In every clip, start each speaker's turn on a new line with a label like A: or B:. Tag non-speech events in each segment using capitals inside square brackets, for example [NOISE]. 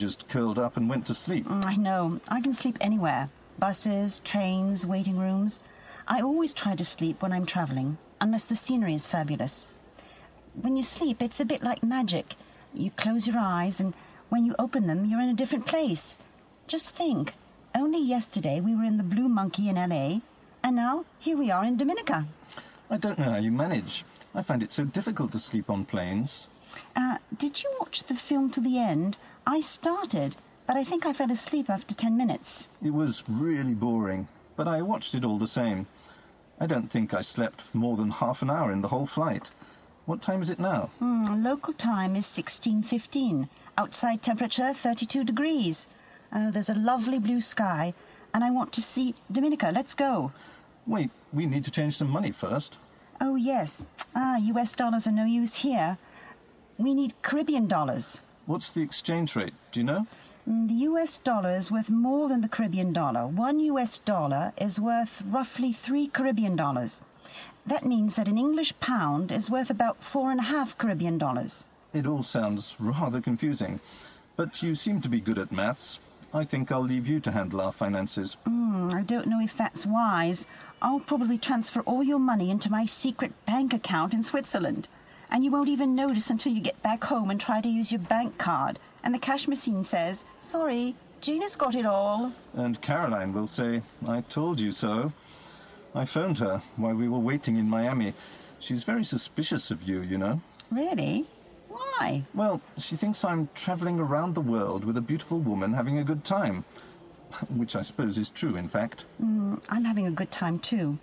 A: just curled up and went to sleep.
B: Mm, I know. I can sleep anywhere buses, trains, waiting rooms. I always try to sleep when I'm travelling, unless the scenery is fabulous. When you sleep, it's a bit like magic. You close your eyes, and when you open them, you're in a different place. Just think only yesterday we were in the Blue Monkey in LA, and now here we are in Dominica.
A: I don't know how you manage. I find it so difficult to sleep on planes.
B: Uh, did you watch the film to the end? I started, but I think I fell asleep after ten minutes.
A: It was really boring, but I watched it all the same. I don't think I slept for more than half an hour in the whole flight. What time is it now?
B: Hmm, local time is 16.15. Outside temperature 32 degrees. Oh, there's a lovely blue sky, and I want to see Dominica. Let's go.
A: Wait, we need to change some money first.
B: Oh, yes. Ah, US dollars are no use here. We need Caribbean dollars.
A: What's the exchange rate? Do you know?
B: Mm, The US dollar is worth more than the Caribbean dollar. One US dollar is worth roughly three Caribbean dollars. That means that an English pound is worth about four and a half Caribbean dollars.
A: It all sounds rather confusing. But you seem to be good at maths. I think I'll leave you to handle our finances.
B: Hmm, I don't know if that's wise. I'll probably transfer all your money into my secret bank account in Switzerland. And you won't even notice until you get back home and try to use your bank card. And the cash machine says, Sorry, Gina's got it all.
A: And Caroline will say, I told you so. I phoned her while we were waiting in Miami. She's very suspicious of you, you know.
B: Really? Why?
A: Well, she thinks I'm travelling around the world with a beautiful woman having a good time. [LAUGHS] Which I suppose is true, in fact.
B: Mm, I'm having a good time too.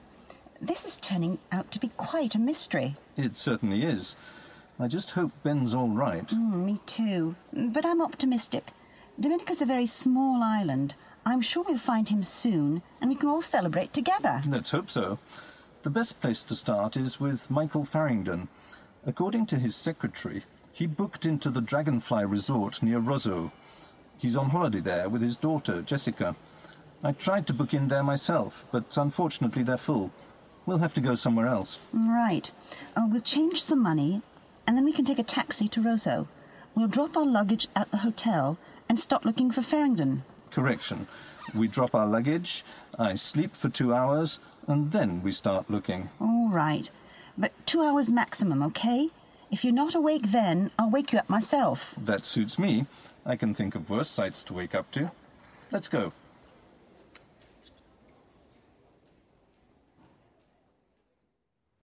B: This is turning out to be quite a mystery.
A: It certainly is. I just hope Ben's all right.
B: Mm, me too. But I'm optimistic. Dominica's a very small island. I'm sure we'll find him soon, and we can all celebrate together.
A: Let's hope so. The best place to start is with Michael Faringdon. According to his secretary, he booked into the Dragonfly Resort near Roseau. He's on holiday there with his daughter, Jessica. I tried to book in there myself, but unfortunately they're full. We'll have to go somewhere else.
B: Right. Uh, we'll change some money, and then we can take a taxi to Roseau. We'll drop our luggage at the hotel and start looking for Faringdon.
A: Correction. We drop our luggage, I sleep for two hours, and then we start looking.
B: All right. But two hours maximum, okay? If you're not awake then, I'll wake you up myself.
A: That suits me. I can think of worse sights to wake up to. Let's go.